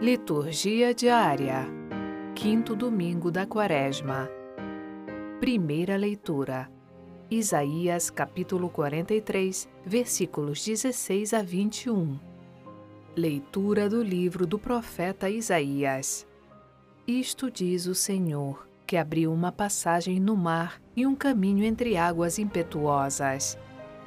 Liturgia diária. Quinto domingo da Quaresma. Primeira leitura. Isaías capítulo 43, versículos 16 a 21. Leitura do livro do profeta Isaías. Isto diz o Senhor, que abriu uma passagem no mar e um caminho entre águas impetuosas,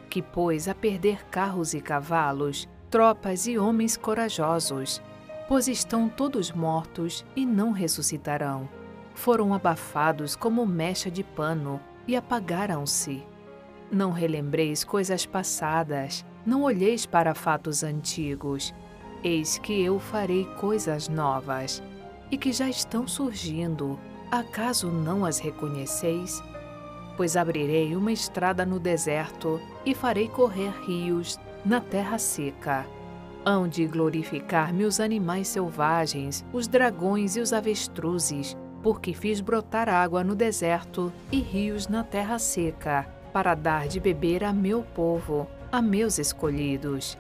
que pôs a perder carros e cavalos, tropas e homens corajosos, pois estão todos mortos e não ressuscitarão. Foram abafados como mecha de pano e apagaram-se. Não relembreis coisas passadas, não olheis para fatos antigos. Eis que eu farei coisas novas, e que já estão surgindo. Acaso não as reconheceis? Pois abrirei uma estrada no deserto e farei correr rios na terra seca. Hão de glorificar-me os animais selvagens, os dragões e os avestruzes, porque fiz brotar água no deserto e rios na terra seca, para dar de beber a meu povo, a meus escolhidos.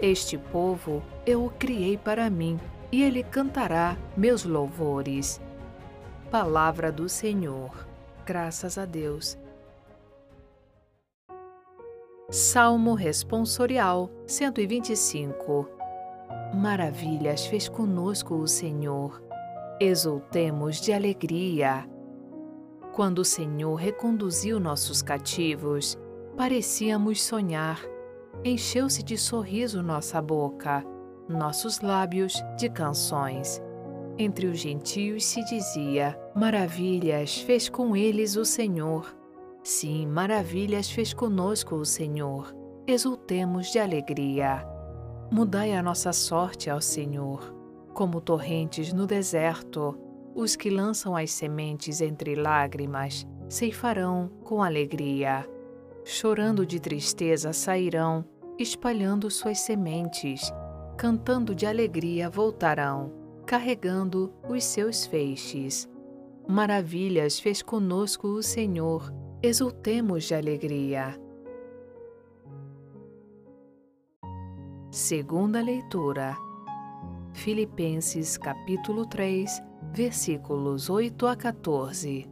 Este povo eu o criei para mim, e ele cantará meus louvores. Palavra do Senhor. Graças a Deus. Salmo Responsorial 125 Maravilhas fez conosco o Senhor. Exultemos de alegria. Quando o Senhor reconduziu nossos cativos, parecíamos sonhar. Encheu-se de sorriso nossa boca, nossos lábios de canções. Entre os gentios se dizia: Maravilhas fez com eles o Senhor. Sim, maravilhas fez conosco o Senhor. Exultemos de alegria. Mudai a nossa sorte ao Senhor, como torrentes no deserto. Os que lançam as sementes entre lágrimas ceifarão com alegria. Chorando de tristeza sairão, espalhando suas sementes. Cantando de alegria voltarão, carregando os seus feixes. Maravilhas fez conosco o Senhor exultemos de alegria. Segunda leitura. Filipenses capítulo 3, versículos 8 a 14.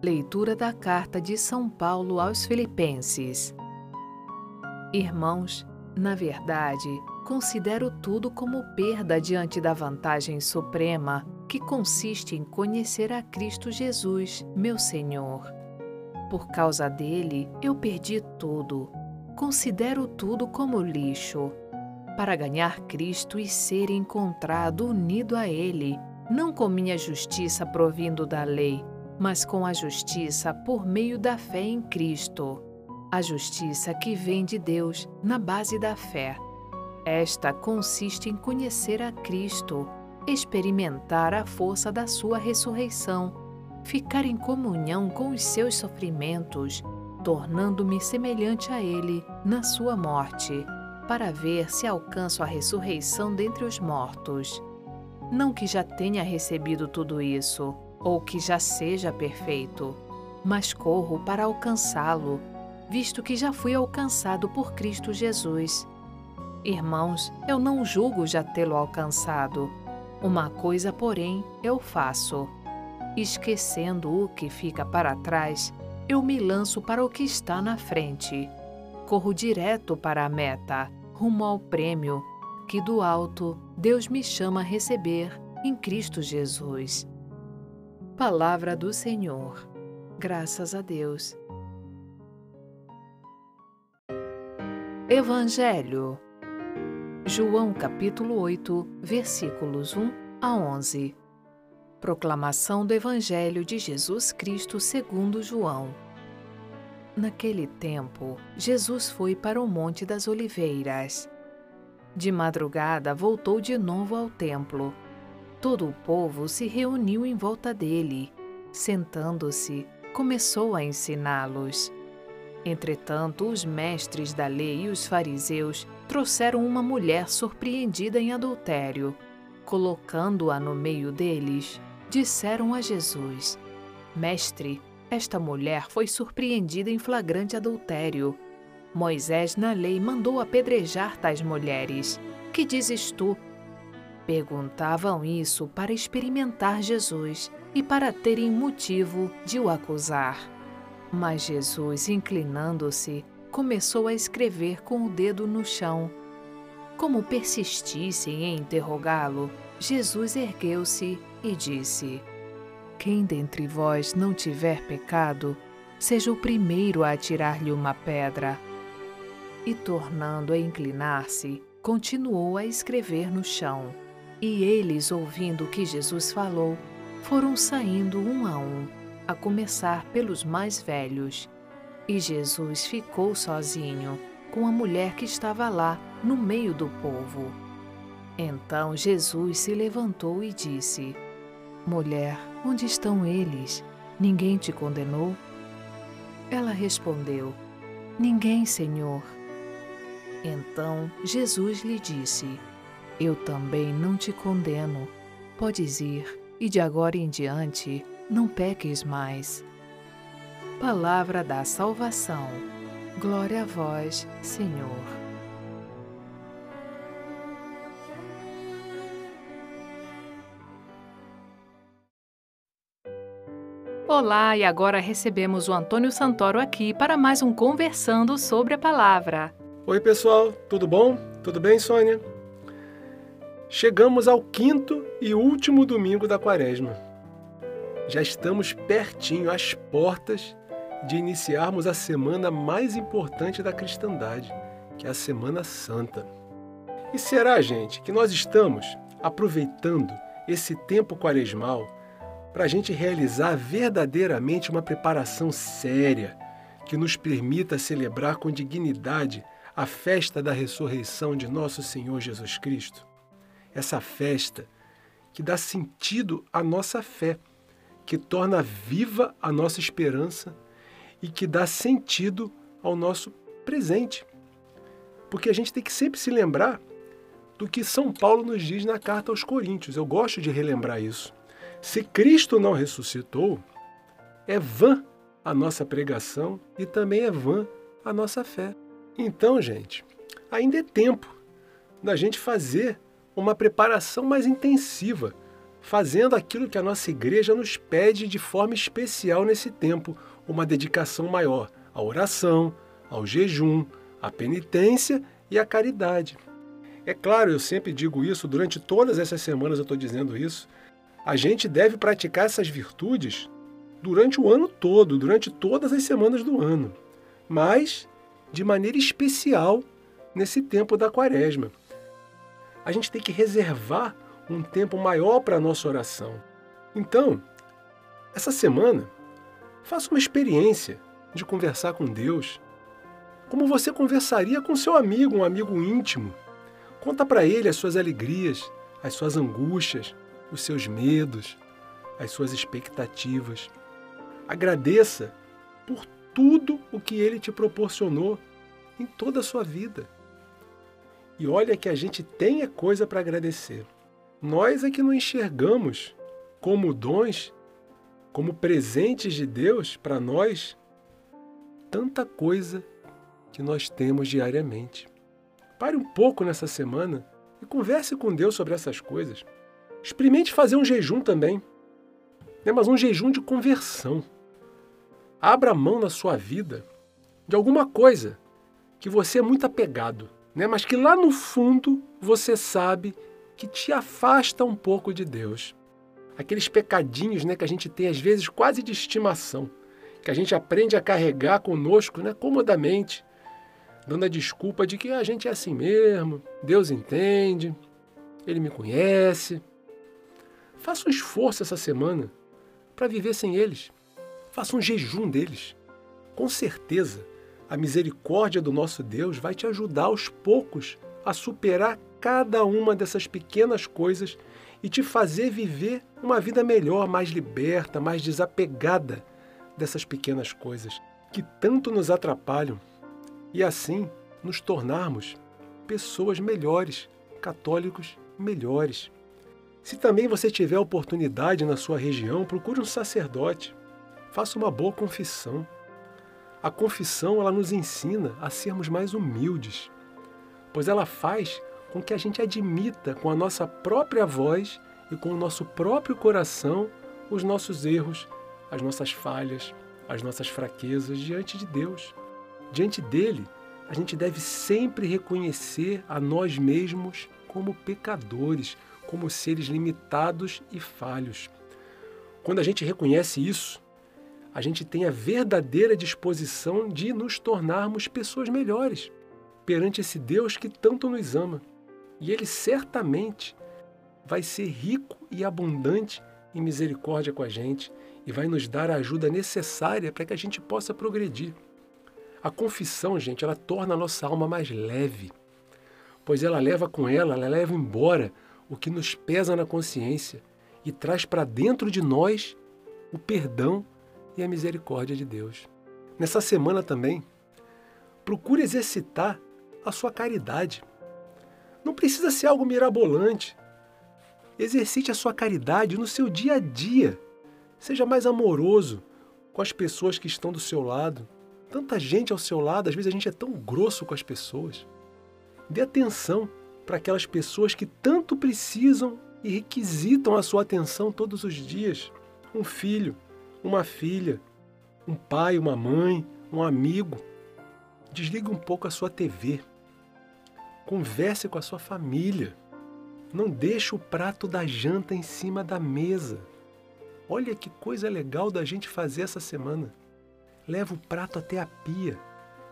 Leitura da carta de São Paulo aos Filipenses. Irmãos, na verdade, considero tudo como perda diante da vantagem suprema que consiste em conhecer a Cristo Jesus, meu Senhor por causa dele, eu perdi tudo. Considero tudo como lixo. Para ganhar Cristo e ser encontrado unido a Ele, não com minha justiça provindo da lei, mas com a justiça por meio da fé em Cristo. A justiça que vem de Deus na base da fé. Esta consiste em conhecer a Cristo, experimentar a força da Sua ressurreição ficar em comunhão com os seus sofrimentos, tornando-me semelhante a Ele na sua morte, para ver se alcanço a ressurreição dentre os mortos. Não que já tenha recebido tudo isso, ou que já seja perfeito, mas corro para alcançá-lo, visto que já fui alcançado por Cristo Jesus. Irmãos, eu não julgo já tê-lo alcançado. Uma coisa, porém, eu faço Esquecendo o que fica para trás, eu me lanço para o que está na frente. Corro direto para a meta, rumo ao prêmio que do alto Deus me chama a receber em Cristo Jesus. Palavra do Senhor. Graças a Deus. Evangelho. João capítulo 8, versículos 1 a 11. Proclamação do Evangelho de Jesus Cristo segundo João. Naquele tempo, Jesus foi para o Monte das Oliveiras. De madrugada voltou de novo ao templo. Todo o povo se reuniu em volta dele. Sentando-se, começou a ensiná-los. Entretanto, os mestres da lei e os fariseus trouxeram uma mulher surpreendida em adultério. Colocando-a no meio deles, disseram a Jesus: Mestre, esta mulher foi surpreendida em flagrante adultério. Moisés, na lei, mandou apedrejar tais mulheres. Que dizes tu? Perguntavam isso para experimentar Jesus e para terem motivo de o acusar. Mas Jesus, inclinando-se, começou a escrever com o dedo no chão. Como persistissem em interrogá-lo, Jesus ergueu-se e disse: Quem dentre vós não tiver pecado, seja o primeiro a atirar-lhe uma pedra. E tornando a inclinar-se, continuou a escrever no chão. E eles, ouvindo o que Jesus falou, foram saindo um a um, a começar pelos mais velhos. E Jesus ficou sozinho, com a mulher que estava lá, no meio do povo. Então Jesus se levantou e disse: Mulher, onde estão eles? Ninguém te condenou? Ela respondeu: Ninguém, Senhor. Então Jesus lhe disse: Eu também não te condeno. Podes ir, e de agora em diante não peques mais. Palavra da salvação. Glória a vós, Senhor. Olá, e agora recebemos o Antônio Santoro aqui para mais um Conversando sobre a Palavra. Oi, pessoal, tudo bom? Tudo bem, Sônia? Chegamos ao quinto e último domingo da quaresma. Já estamos pertinho, às portas, de iniciarmos a semana mais importante da cristandade, que é a Semana Santa. E será, gente, que nós estamos aproveitando esse tempo quaresmal para a gente realizar verdadeiramente uma preparação séria que nos permita celebrar com dignidade a festa da ressurreição de nosso Senhor Jesus Cristo. Essa festa que dá sentido à nossa fé, que torna viva a nossa esperança e que dá sentido ao nosso presente. Porque a gente tem que sempre se lembrar do que São Paulo nos diz na carta aos Coríntios. Eu gosto de relembrar isso. Se Cristo não ressuscitou, é vã a nossa pregação e também é vã a nossa fé. Então, gente, ainda é tempo da gente fazer uma preparação mais intensiva, fazendo aquilo que a nossa igreja nos pede de forma especial nesse tempo, uma dedicação maior à oração, ao jejum, à penitência e à caridade. É claro, eu sempre digo isso, durante todas essas semanas eu estou dizendo isso, a gente deve praticar essas virtudes durante o ano todo, durante todas as semanas do ano, mas de maneira especial nesse tempo da quaresma. A gente tem que reservar um tempo maior para a nossa oração. Então, essa semana, faça uma experiência de conversar com Deus, como você conversaria com seu amigo, um amigo íntimo. Conta para ele as suas alegrias, as suas angústias, os seus medos, as suas expectativas. Agradeça por tudo o que ele te proporcionou em toda a sua vida. E olha que a gente tem é coisa para agradecer. Nós é que não enxergamos como dons, como presentes de Deus para nós, tanta coisa que nós temos diariamente. Pare um pouco nessa semana e converse com Deus sobre essas coisas. Experimente fazer um jejum também, né? mas um jejum de conversão. Abra mão na sua vida de alguma coisa que você é muito apegado, né? mas que lá no fundo você sabe que te afasta um pouco de Deus. Aqueles pecadinhos né, que a gente tem às vezes quase de estimação, que a gente aprende a carregar conosco né, comodamente, dando a desculpa de que a gente é assim mesmo, Deus entende, Ele me conhece. Faça um esforço essa semana para viver sem eles. Faça um jejum deles. Com certeza, a misericórdia do nosso Deus vai te ajudar aos poucos a superar cada uma dessas pequenas coisas e te fazer viver uma vida melhor, mais liberta, mais desapegada dessas pequenas coisas que tanto nos atrapalham e assim nos tornarmos pessoas melhores, católicos melhores. Se também você tiver oportunidade na sua região, procure um sacerdote. Faça uma boa confissão. A confissão ela nos ensina a sermos mais humildes, pois ela faz com que a gente admita com a nossa própria voz e com o nosso próprio coração os nossos erros, as nossas falhas, as nossas fraquezas diante de Deus. Diante dele, a gente deve sempre reconhecer a nós mesmos como pecadores, como seres limitados e falhos. Quando a gente reconhece isso, a gente tem a verdadeira disposição de nos tornarmos pessoas melhores perante esse Deus que tanto nos ama. E ele certamente vai ser rico e abundante em misericórdia com a gente e vai nos dar a ajuda necessária para que a gente possa progredir. A confissão, gente, ela torna a nossa alma mais leve, pois ela leva com ela, ela leva embora o que nos pesa na consciência e traz para dentro de nós o perdão e a misericórdia de Deus. Nessa semana também, procure exercitar a sua caridade. Não precisa ser algo mirabolante. Exercite a sua caridade no seu dia a dia. Seja mais amoroso com as pessoas que estão do seu lado. Tanta gente ao seu lado, às vezes a gente é tão grosso com as pessoas. Dê atenção para aquelas pessoas que tanto precisam e requisitam a sua atenção todos os dias. Um filho, uma filha, um pai, uma mãe, um amigo. Desligue um pouco a sua TV. Converse com a sua família. Não deixe o prato da janta em cima da mesa. Olha que coisa legal da gente fazer essa semana. Leva o prato até a pia.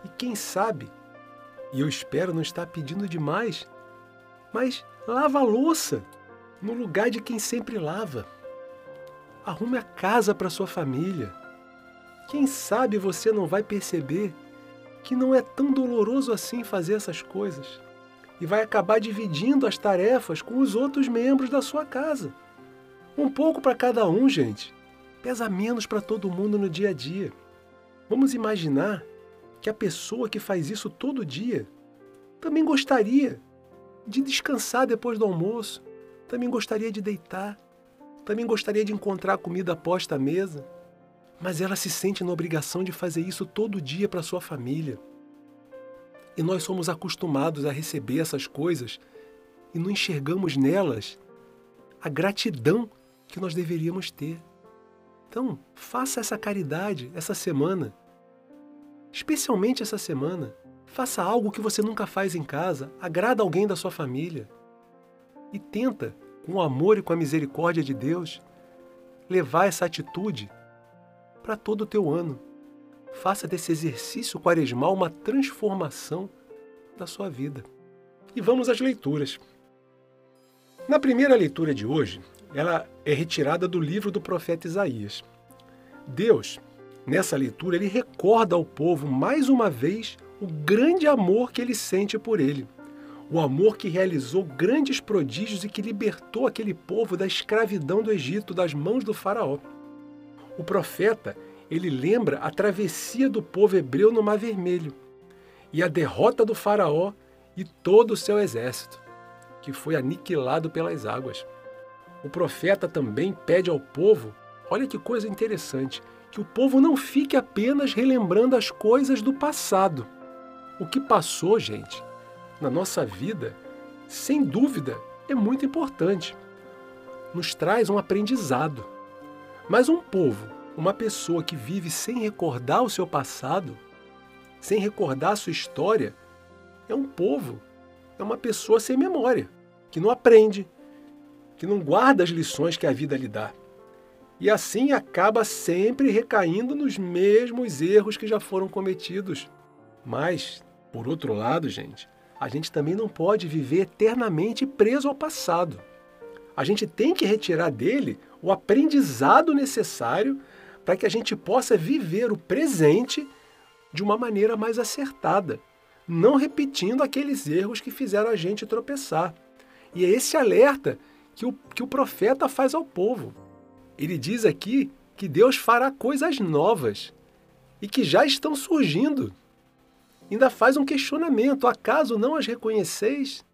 E quem sabe, e eu espero não estar pedindo demais, mas lava a louça no lugar de quem sempre lava. Arrume a casa para sua família. Quem sabe você não vai perceber que não é tão doloroso assim fazer essas coisas e vai acabar dividindo as tarefas com os outros membros da sua casa. Um pouco para cada um, gente. Pesa menos para todo mundo no dia a dia. Vamos imaginar que a pessoa que faz isso todo dia também gostaria de descansar depois do almoço, também gostaria de deitar, também gostaria de encontrar comida posta à mesa, mas ela se sente na obrigação de fazer isso todo dia para sua família. E nós somos acostumados a receber essas coisas e não enxergamos nelas a gratidão que nós deveríamos ter. Então, faça essa caridade essa semana. Especialmente essa semana. Faça algo que você nunca faz em casa, agrada alguém da sua família. E tenta com o amor e com a misericórdia de Deus, levar essa atitude para todo o teu ano. Faça desse exercício quaresmal uma transformação da sua vida. E vamos às leituras. Na primeira leitura de hoje, ela é retirada do livro do profeta Isaías. Deus, nessa leitura, ele recorda ao povo mais uma vez o grande amor que ele sente por ele o amor que realizou grandes prodígios e que libertou aquele povo da escravidão do Egito das mãos do faraó. O profeta, ele lembra a travessia do povo hebreu no Mar Vermelho e a derrota do faraó e todo o seu exército, que foi aniquilado pelas águas. O profeta também pede ao povo, olha que coisa interessante, que o povo não fique apenas relembrando as coisas do passado. O que passou, gente, na nossa vida, sem dúvida, é muito importante. Nos traz um aprendizado. Mas um povo, uma pessoa que vive sem recordar o seu passado, sem recordar a sua história, é um povo, é uma pessoa sem memória, que não aprende, que não guarda as lições que a vida lhe dá. E assim acaba sempre recaindo nos mesmos erros que já foram cometidos. Mas, por outro lado, gente, a gente também não pode viver eternamente preso ao passado. A gente tem que retirar dele o aprendizado necessário para que a gente possa viver o presente de uma maneira mais acertada, não repetindo aqueles erros que fizeram a gente tropeçar. E é esse alerta que o, que o profeta faz ao povo. Ele diz aqui que Deus fará coisas novas e que já estão surgindo ainda faz um questionamento: acaso não as reconheceis?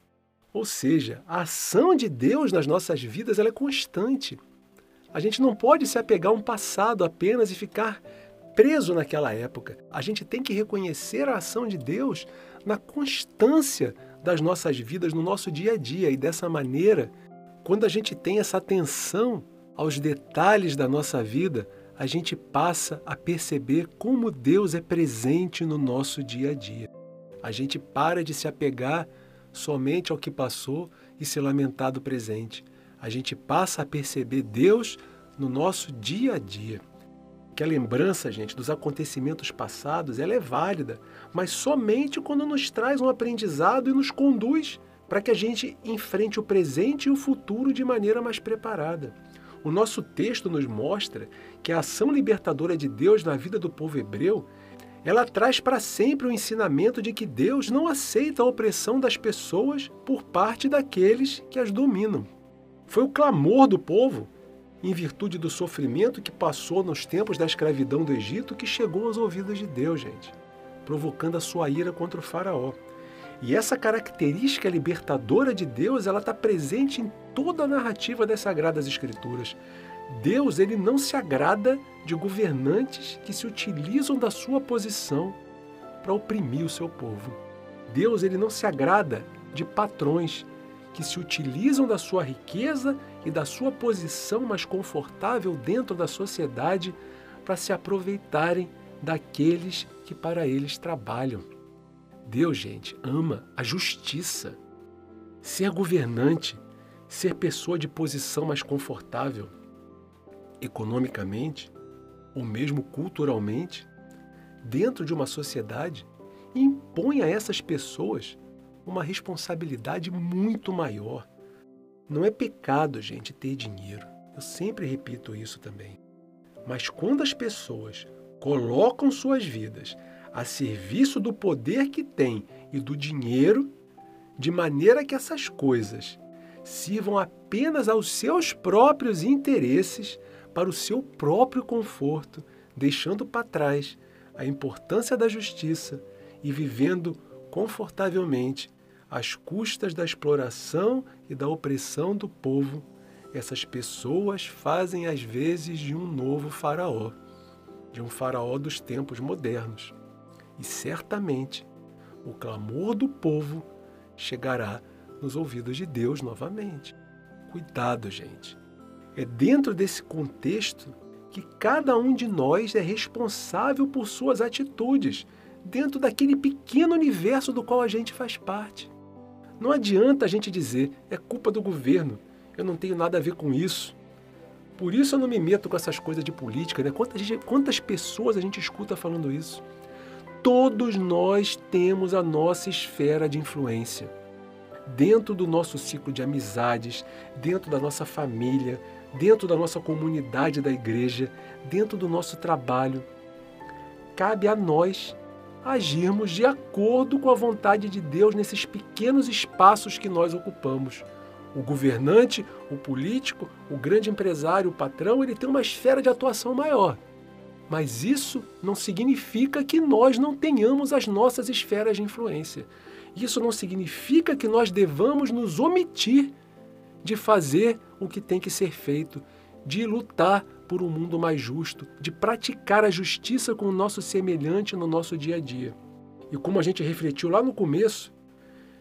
Ou seja, a ação de Deus nas nossas vidas ela é constante. A gente não pode se apegar a um passado apenas e ficar preso naquela época. A gente tem que reconhecer a ação de Deus na constância das nossas vidas no nosso dia a dia. E dessa maneira, quando a gente tem essa atenção aos detalhes da nossa vida, a gente passa a perceber como Deus é presente no nosso dia a dia. A gente para de se apegar somente ao que passou e se lamentar do presente. A gente passa a perceber Deus no nosso dia a dia. Que a lembrança, gente, dos acontecimentos passados, ela é válida, mas somente quando nos traz um aprendizado e nos conduz para que a gente enfrente o presente e o futuro de maneira mais preparada. O nosso texto nos mostra que a ação libertadora de Deus na vida do povo hebreu, ela traz para sempre o ensinamento de que Deus não aceita a opressão das pessoas por parte daqueles que as dominam. Foi o clamor do povo em virtude do sofrimento que passou nos tempos da escravidão do Egito, que chegou aos ouvidos de Deus, gente, provocando a sua ira contra o faraó. E essa característica libertadora de Deus, ela está presente em toda a narrativa das Sagradas Escrituras. Deus, ele não se agrada de governantes que se utilizam da sua posição para oprimir o seu povo. Deus, ele não se agrada de patrões que se utilizam da sua riqueza e da sua posição mais confortável dentro da sociedade para se aproveitarem daqueles que para eles trabalham. Deus, gente, ama a justiça. Ser governante, ser pessoa de posição mais confortável, economicamente ou mesmo culturalmente, dentro de uma sociedade, impõe a essas pessoas uma responsabilidade muito maior. Não é pecado, gente, ter dinheiro. Eu sempre repito isso também. Mas quando as pessoas colocam suas vidas a serviço do poder que têm e do dinheiro, de maneira que essas coisas sirvam apenas aos seus próprios interesses, para o seu próprio conforto, deixando para trás a importância da justiça e vivendo confortavelmente às custas da exploração e da opressão do povo, essas pessoas fazem às vezes de um novo faraó, de um faraó dos tempos modernos. E certamente o clamor do povo chegará nos ouvidos de Deus novamente. Cuidado, gente. É dentro desse contexto que cada um de nós é responsável por suas atitudes, dentro daquele pequeno universo do qual a gente faz parte. Não adianta a gente dizer é culpa do governo, eu não tenho nada a ver com isso. Por isso eu não me meto com essas coisas de política, né? Quantas, quantas pessoas a gente escuta falando isso? Todos nós temos a nossa esfera de influência. Dentro do nosso ciclo de amizades, dentro da nossa família, dentro da nossa comunidade da igreja, dentro do nosso trabalho. Cabe a nós agirmos de acordo com a vontade de Deus nesses pequenos espaços que nós ocupamos. O governante, o político, o grande empresário, o patrão, ele tem uma esfera de atuação maior. Mas isso não significa que nós não tenhamos as nossas esferas de influência. Isso não significa que nós devamos nos omitir de fazer o que tem que ser feito, de lutar por um mundo mais justo, de praticar a justiça com o nosso semelhante no nosso dia a dia. E como a gente refletiu lá no começo,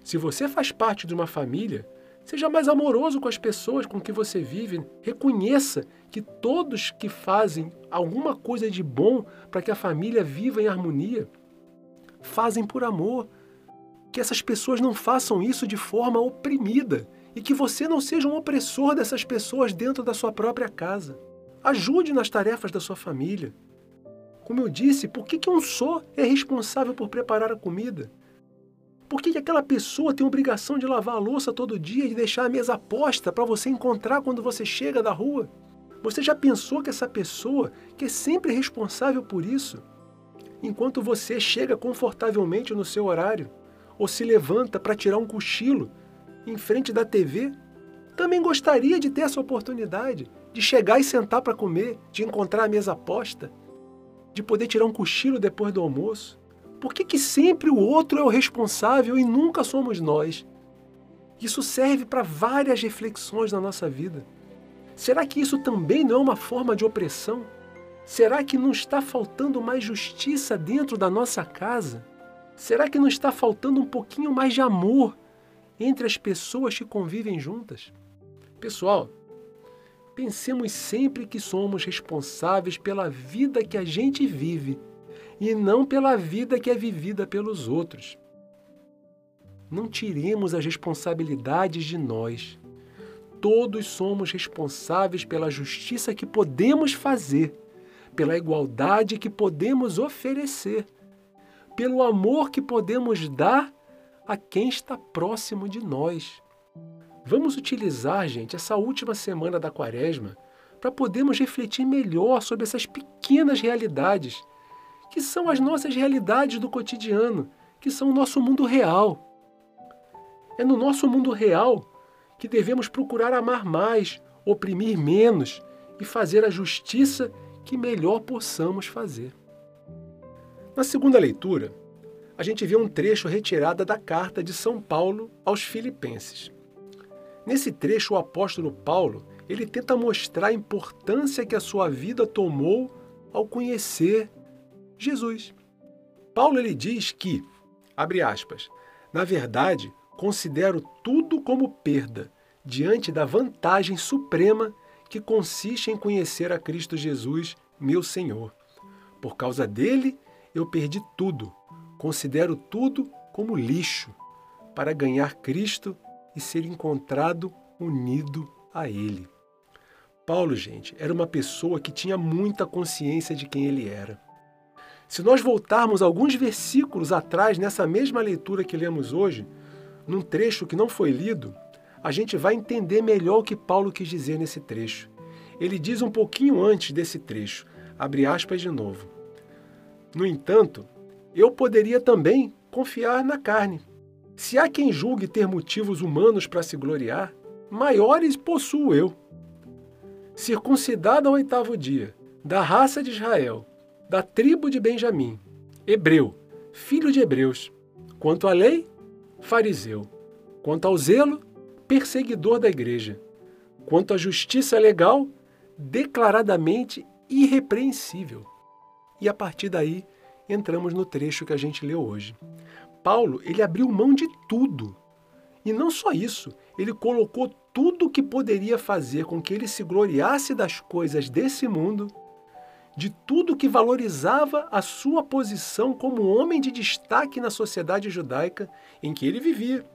se você faz parte de uma família, seja mais amoroso com as pessoas com que você vive. Reconheça que todos que fazem alguma coisa de bom para que a família viva em harmonia, fazem por amor. Que essas pessoas não façam isso de forma oprimida e que você não seja um opressor dessas pessoas dentro da sua própria casa. Ajude nas tarefas da sua família. Como eu disse, por que, que um só é responsável por preparar a comida? Por que, que aquela pessoa tem obrigação de lavar a louça todo dia e de deixar a mesa posta para você encontrar quando você chega da rua? Você já pensou que essa pessoa, que é sempre responsável por isso, enquanto você chega confortavelmente no seu horário, ou se levanta para tirar um cochilo em frente da TV, também gostaria de ter essa oportunidade de chegar e sentar para comer, de encontrar a mesa posta, de poder tirar um cochilo depois do almoço? Por que, que sempre o outro é o responsável e nunca somos nós? Isso serve para várias reflexões na nossa vida. Será que isso também não é uma forma de opressão? Será que não está faltando mais justiça dentro da nossa casa? Será que não está faltando um pouquinho mais de amor entre as pessoas que convivem juntas. Pessoal, pensemos sempre que somos responsáveis pela vida que a gente vive e não pela vida que é vivida pelos outros. Não tiremos as responsabilidades de nós. Todos somos responsáveis pela justiça que podemos fazer, pela igualdade que podemos oferecer, pelo amor que podemos dar a quem está próximo de nós. Vamos utilizar, gente, essa última semana da quaresma para podermos refletir melhor sobre essas pequenas realidades, que são as nossas realidades do cotidiano, que são o nosso mundo real. É no nosso mundo real que devemos procurar amar mais, oprimir menos e fazer a justiça que melhor possamos fazer. Na segunda leitura, a gente vê um trecho retirado da carta de São Paulo aos Filipenses. Nesse trecho, o apóstolo Paulo ele tenta mostrar a importância que a sua vida tomou ao conhecer Jesus. Paulo ele diz que, abre aspas, na verdade, considero tudo como perda diante da vantagem suprema que consiste em conhecer a Cristo Jesus, meu Senhor. Por causa dele, eu perdi tudo. Considero tudo como lixo para ganhar Cristo e ser encontrado unido a Ele. Paulo, gente, era uma pessoa que tinha muita consciência de quem ele era. Se nós voltarmos alguns versículos atrás, nessa mesma leitura que lemos hoje, num trecho que não foi lido, a gente vai entender melhor o que Paulo quis dizer nesse trecho. Ele diz um pouquinho antes desse trecho, abre aspas de novo. No entanto, eu poderia também confiar na carne, se há quem julgue ter motivos humanos para se gloriar, maiores possuo eu. Circuncidado ao oitavo dia, da raça de Israel, da tribo de Benjamim, hebreu, filho de hebreus. Quanto à lei, fariseu. Quanto ao zelo, perseguidor da igreja. Quanto à justiça legal, declaradamente irrepreensível. E a partir daí, entramos no trecho que a gente leu hoje. Paulo, ele abriu mão de tudo. E não só isso, ele colocou tudo que poderia fazer com que ele se gloriasse das coisas desse mundo, de tudo que valorizava a sua posição como homem de destaque na sociedade judaica em que ele vivia.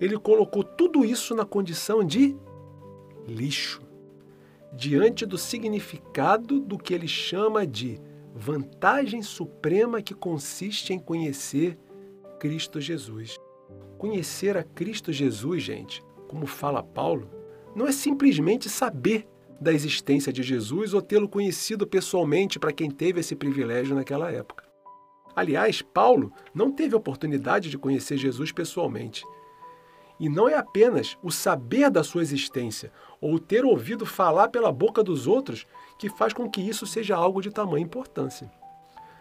Ele colocou tudo isso na condição de lixo, diante do significado do que ele chama de vantagem suprema que consiste em conhecer Cristo Jesus. Conhecer a Cristo Jesus, gente, como fala Paulo, não é simplesmente saber da existência de Jesus ou tê-lo conhecido pessoalmente para quem teve esse privilégio naquela época. Aliás, Paulo não teve oportunidade de conhecer Jesus pessoalmente. E não é apenas o saber da sua existência ou ter ouvido falar pela boca dos outros que faz com que isso seja algo de tamanha importância.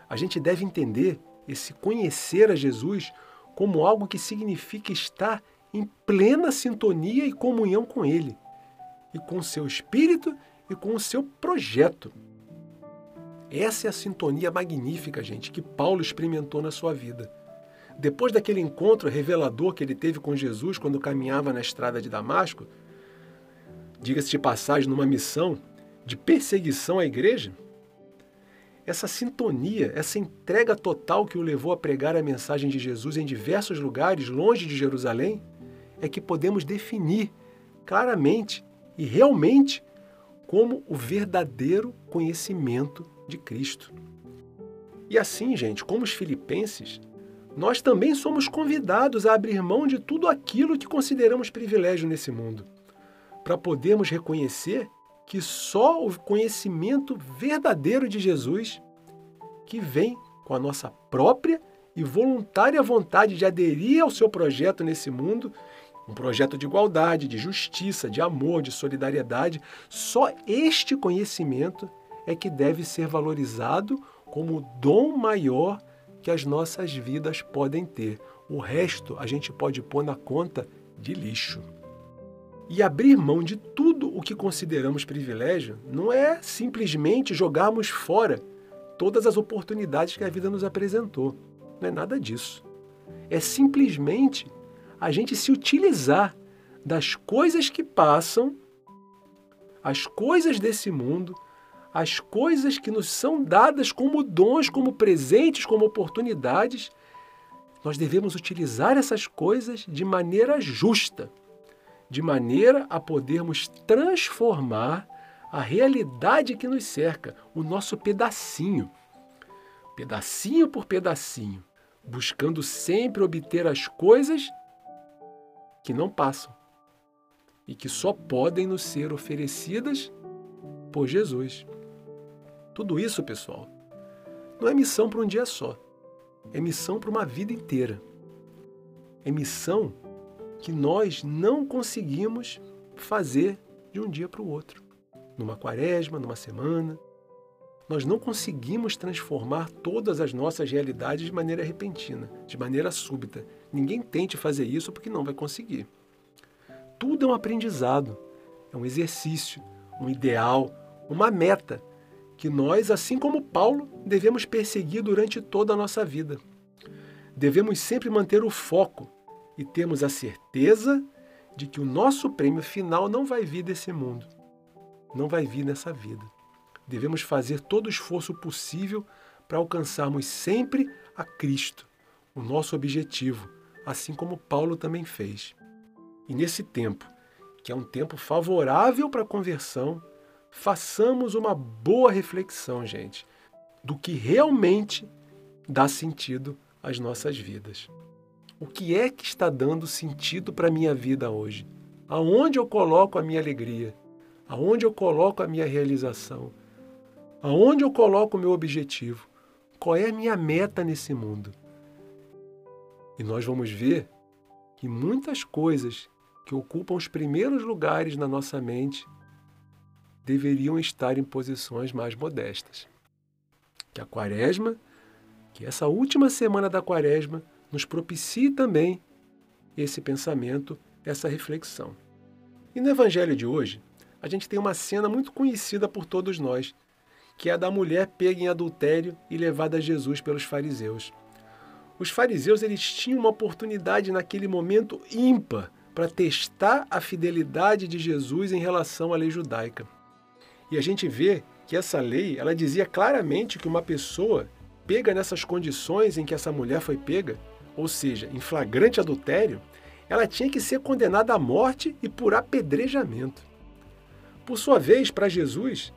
A gente deve entender esse conhecer a Jesus como algo que significa estar em plena sintonia e comunhão com Ele, e com o seu espírito e com o seu projeto. Essa é a sintonia magnífica, gente, que Paulo experimentou na sua vida. Depois daquele encontro revelador que ele teve com Jesus quando caminhava na estrada de Damasco, diga-se de passagem, numa missão de perseguição à igreja, essa sintonia, essa entrega total que o levou a pregar a mensagem de Jesus em diversos lugares longe de Jerusalém, é que podemos definir claramente e realmente como o verdadeiro conhecimento de Cristo. E assim, gente, como os filipenses, nós também somos convidados a abrir mão de tudo aquilo que consideramos privilégio nesse mundo, para podermos reconhecer que só o conhecimento verdadeiro de Jesus, que vem com a nossa própria e voluntária vontade de aderir ao seu projeto nesse mundo, um projeto de igualdade, de justiça, de amor, de solidariedade, só este conhecimento é que deve ser valorizado como o dom maior que as nossas vidas podem ter. O resto a gente pode pôr na conta de lixo. E abrir mão de tudo o que consideramos privilégio não é simplesmente jogarmos fora todas as oportunidades que a vida nos apresentou. Não é nada disso. É simplesmente a gente se utilizar das coisas que passam, as coisas desse mundo, as coisas que nos são dadas como dons, como presentes, como oportunidades, nós devemos utilizar essas coisas de maneira justa, de maneira a podermos transformar a realidade que nos cerca, o nosso pedacinho, pedacinho por pedacinho, buscando sempre obter as coisas que não passam e que só podem nos ser oferecidas por Jesus. Tudo isso, pessoal, não é missão para um dia só, é missão para uma vida inteira. É missão que nós não conseguimos fazer de um dia para o outro numa quaresma, numa semana. Nós não conseguimos transformar todas as nossas realidades de maneira repentina, de maneira súbita. Ninguém tente fazer isso porque não vai conseguir. Tudo é um aprendizado, é um exercício, um ideal, uma meta que nós, assim como Paulo, devemos perseguir durante toda a nossa vida. Devemos sempre manter o foco e termos a certeza de que o nosso prêmio final não vai vir desse mundo não vai vir nessa vida. Devemos fazer todo o esforço possível para alcançarmos sempre a Cristo, o nosso objetivo, assim como Paulo também fez. E nesse tempo, que é um tempo favorável para a conversão, façamos uma boa reflexão, gente, do que realmente dá sentido às nossas vidas. O que é que está dando sentido para a minha vida hoje? Aonde eu coloco a minha alegria? Aonde eu coloco a minha realização? Aonde eu coloco o meu objetivo? Qual é a minha meta nesse mundo? E nós vamos ver que muitas coisas que ocupam os primeiros lugares na nossa mente deveriam estar em posições mais modestas. Que a quaresma, que essa última semana da quaresma, nos propicie também esse pensamento, essa reflexão. E no evangelho de hoje, a gente tem uma cena muito conhecida por todos nós, que é a da mulher pega em adultério e levada a Jesus pelos fariseus. Os fariseus eles tinham uma oportunidade naquele momento ímpar para testar a fidelidade de Jesus em relação à lei judaica. E a gente vê que essa lei, ela dizia claramente que uma pessoa pega nessas condições em que essa mulher foi pega, ou seja, em flagrante adultério, ela tinha que ser condenada à morte e por apedrejamento. Por sua vez, para Jesus,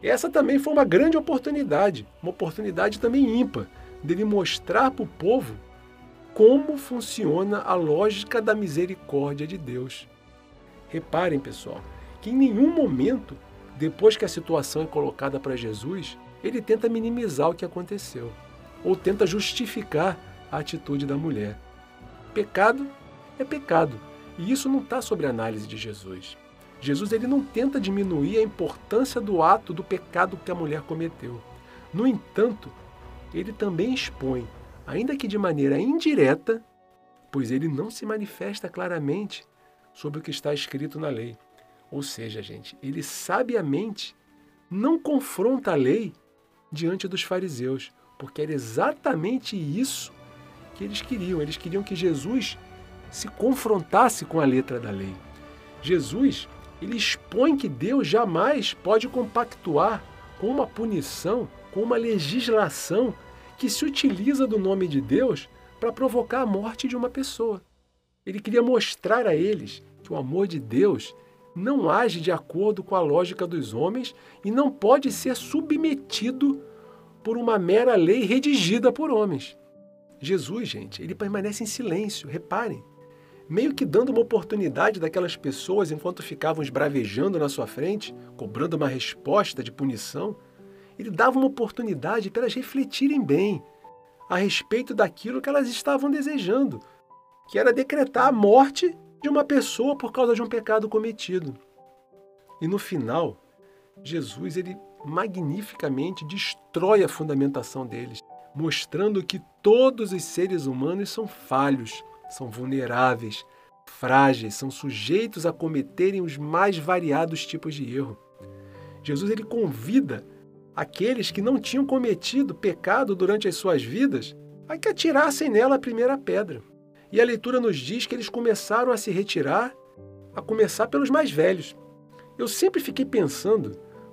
essa também foi uma grande oportunidade, uma oportunidade também ímpar, dele mostrar para o povo como funciona a lógica da misericórdia de Deus. Reparem, pessoal, que em nenhum momento, depois que a situação é colocada para Jesus, ele tenta minimizar o que aconteceu ou tenta justificar a atitude da mulher. Pecado é pecado, e isso não está sobre a análise de Jesus. Jesus ele não tenta diminuir a importância do ato do pecado que a mulher cometeu. No entanto, ele também expõe, ainda que de maneira indireta, pois ele não se manifesta claramente sobre o que está escrito na lei. Ou seja, gente, ele sabiamente não confronta a lei diante dos fariseus, porque era exatamente isso que eles queriam. Eles queriam que Jesus se confrontasse com a letra da lei. Jesus, ele expõe que Deus jamais pode compactuar com uma punição, com uma legislação que se utiliza do nome de Deus para provocar a morte de uma pessoa. Ele queria mostrar a eles que o amor de Deus não age de acordo com a lógica dos homens e não pode ser submetido por uma mera lei redigida por homens. Jesus, gente, ele permanece em silêncio, reparem meio que dando uma oportunidade daquelas pessoas, enquanto ficavam esbravejando na sua frente, cobrando uma resposta de punição, ele dava uma oportunidade para elas refletirem bem a respeito daquilo que elas estavam desejando, que era decretar a morte de uma pessoa por causa de um pecado cometido. E no final, Jesus ele magnificamente destrói a fundamentação deles, mostrando que todos os seres humanos são falhos são vulneráveis, frágeis, são sujeitos a cometerem os mais variados tipos de erro. Jesus ele convida aqueles que não tinham cometido pecado durante as suas vidas a que atirassem nela a primeira pedra. E a leitura nos diz que eles começaram a se retirar, a começar pelos mais velhos. Eu sempre fiquei pensando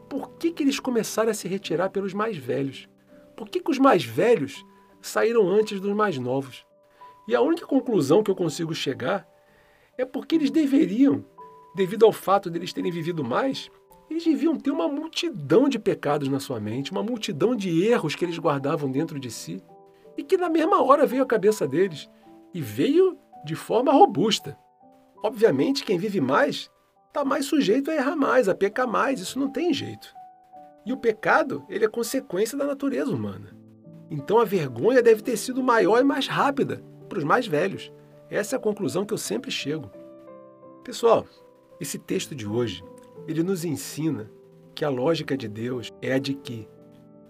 por que, que eles começaram a se retirar pelos mais velhos? Por que, que os mais velhos saíram antes dos mais novos? E a única conclusão que eu consigo chegar é porque eles deveriam, devido ao fato deles terem vivido mais, eles deviam ter uma multidão de pecados na sua mente, uma multidão de erros que eles guardavam dentro de si, e que na mesma hora veio à cabeça deles, e veio de forma robusta. Obviamente, quem vive mais está mais sujeito a errar mais, a pecar mais, isso não tem jeito. E o pecado, ele é consequência da natureza humana. Então a vergonha deve ter sido maior e mais rápida para os mais velhos. Essa é a conclusão que eu sempre chego. Pessoal, esse texto de hoje, ele nos ensina que a lógica de Deus é a de que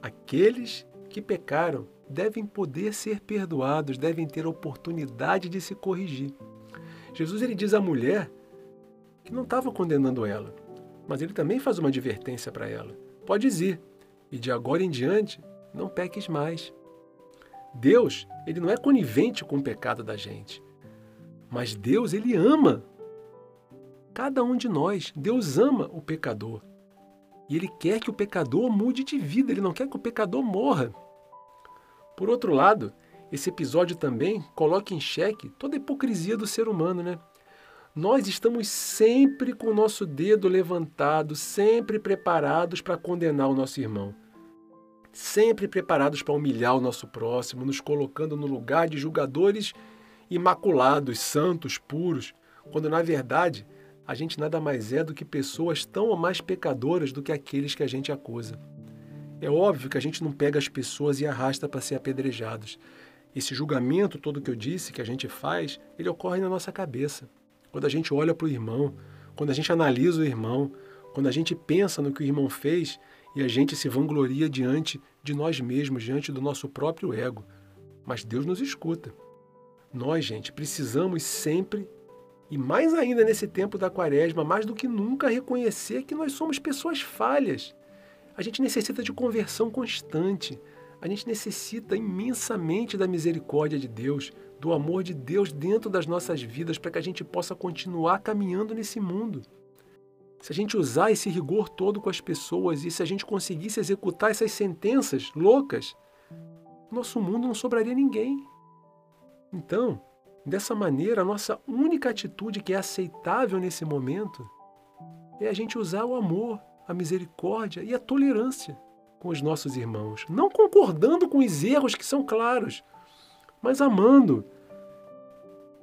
aqueles que pecaram devem poder ser perdoados, devem ter oportunidade de se corrigir. Jesus ele diz à mulher que não estava condenando ela, mas ele também faz uma advertência para ela. Podes ir, e de agora em diante não peques mais. Deus, ele não é conivente com o pecado da gente, mas Deus, ele ama cada um de nós. Deus ama o pecador. E ele quer que o pecador mude de vida, ele não quer que o pecador morra. Por outro lado, esse episódio também coloca em xeque toda a hipocrisia do ser humano, né? nós estamos sempre com o nosso dedo levantado, sempre preparados para condenar o nosso irmão. Sempre preparados para humilhar o nosso próximo, nos colocando no lugar de julgadores imaculados, santos, puros, quando na verdade a gente nada mais é do que pessoas tão ou mais pecadoras do que aqueles que a gente acusa. É óbvio que a gente não pega as pessoas e arrasta para ser apedrejados. Esse julgamento todo que eu disse que a gente faz, ele ocorre na nossa cabeça. Quando a gente olha para o irmão, quando a gente analisa o irmão, quando a gente pensa no que o irmão fez e a gente se vangloria diante de nós mesmos, diante do nosso próprio ego. Mas Deus nos escuta. Nós, gente, precisamos sempre, e mais ainda nesse tempo da quaresma, mais do que nunca, reconhecer que nós somos pessoas falhas. A gente necessita de conversão constante. A gente necessita imensamente da misericórdia de Deus, do amor de Deus dentro das nossas vidas para que a gente possa continuar caminhando nesse mundo. Se a gente usar esse rigor todo com as pessoas e se a gente conseguisse executar essas sentenças loucas, nosso mundo não sobraria ninguém. Então, dessa maneira, a nossa única atitude que é aceitável nesse momento é a gente usar o amor, a misericórdia e a tolerância com os nossos irmãos, não concordando com os erros que são claros, mas amando,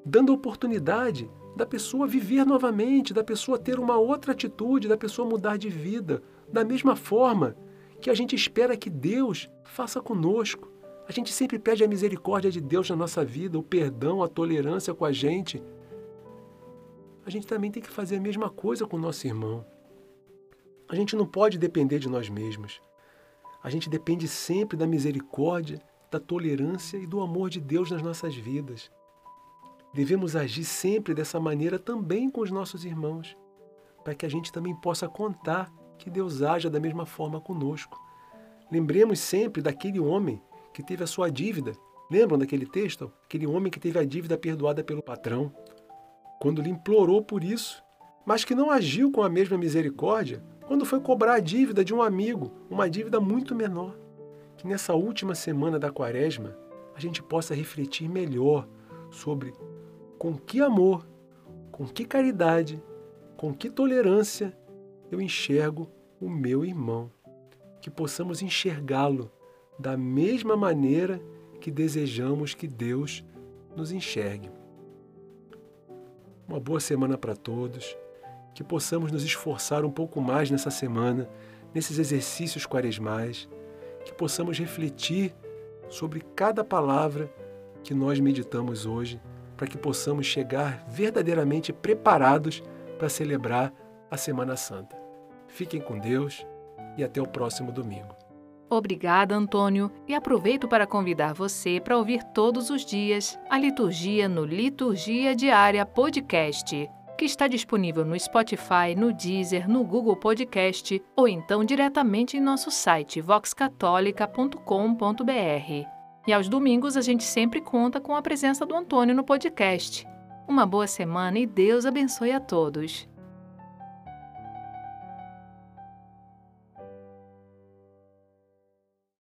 dando oportunidade da pessoa viver novamente, da pessoa ter uma outra atitude, da pessoa mudar de vida, da mesma forma que a gente espera que Deus faça conosco. A gente sempre pede a misericórdia de Deus na nossa vida, o perdão, a tolerância com a gente. A gente também tem que fazer a mesma coisa com o nosso irmão. A gente não pode depender de nós mesmos. A gente depende sempre da misericórdia da tolerância e do amor de Deus nas nossas vidas. Devemos agir sempre dessa maneira também com os nossos irmãos, para que a gente também possa contar que Deus haja da mesma forma conosco. Lembremos sempre daquele homem que teve a sua dívida. Lembram daquele texto? Aquele homem que teve a dívida perdoada pelo patrão, quando lhe implorou por isso, mas que não agiu com a mesma misericórdia quando foi cobrar a dívida de um amigo, uma dívida muito menor que nessa última semana da quaresma a gente possa refletir melhor sobre com que amor, com que caridade, com que tolerância eu enxergo o meu irmão. Que possamos enxergá-lo da mesma maneira que desejamos que Deus nos enxergue. Uma boa semana para todos. Que possamos nos esforçar um pouco mais nessa semana, nesses exercícios quaresmais que possamos refletir sobre cada palavra que nós meditamos hoje, para que possamos chegar verdadeiramente preparados para celebrar a Semana Santa. Fiquem com Deus e até o próximo domingo. Obrigada, Antônio, e aproveito para convidar você para ouvir todos os dias a liturgia no Liturgia Diária Podcast que está disponível no Spotify, no Deezer, no Google Podcast ou então diretamente em nosso site voxcatolica.com.br. E aos domingos a gente sempre conta com a presença do Antônio no podcast. Uma boa semana e Deus abençoe a todos.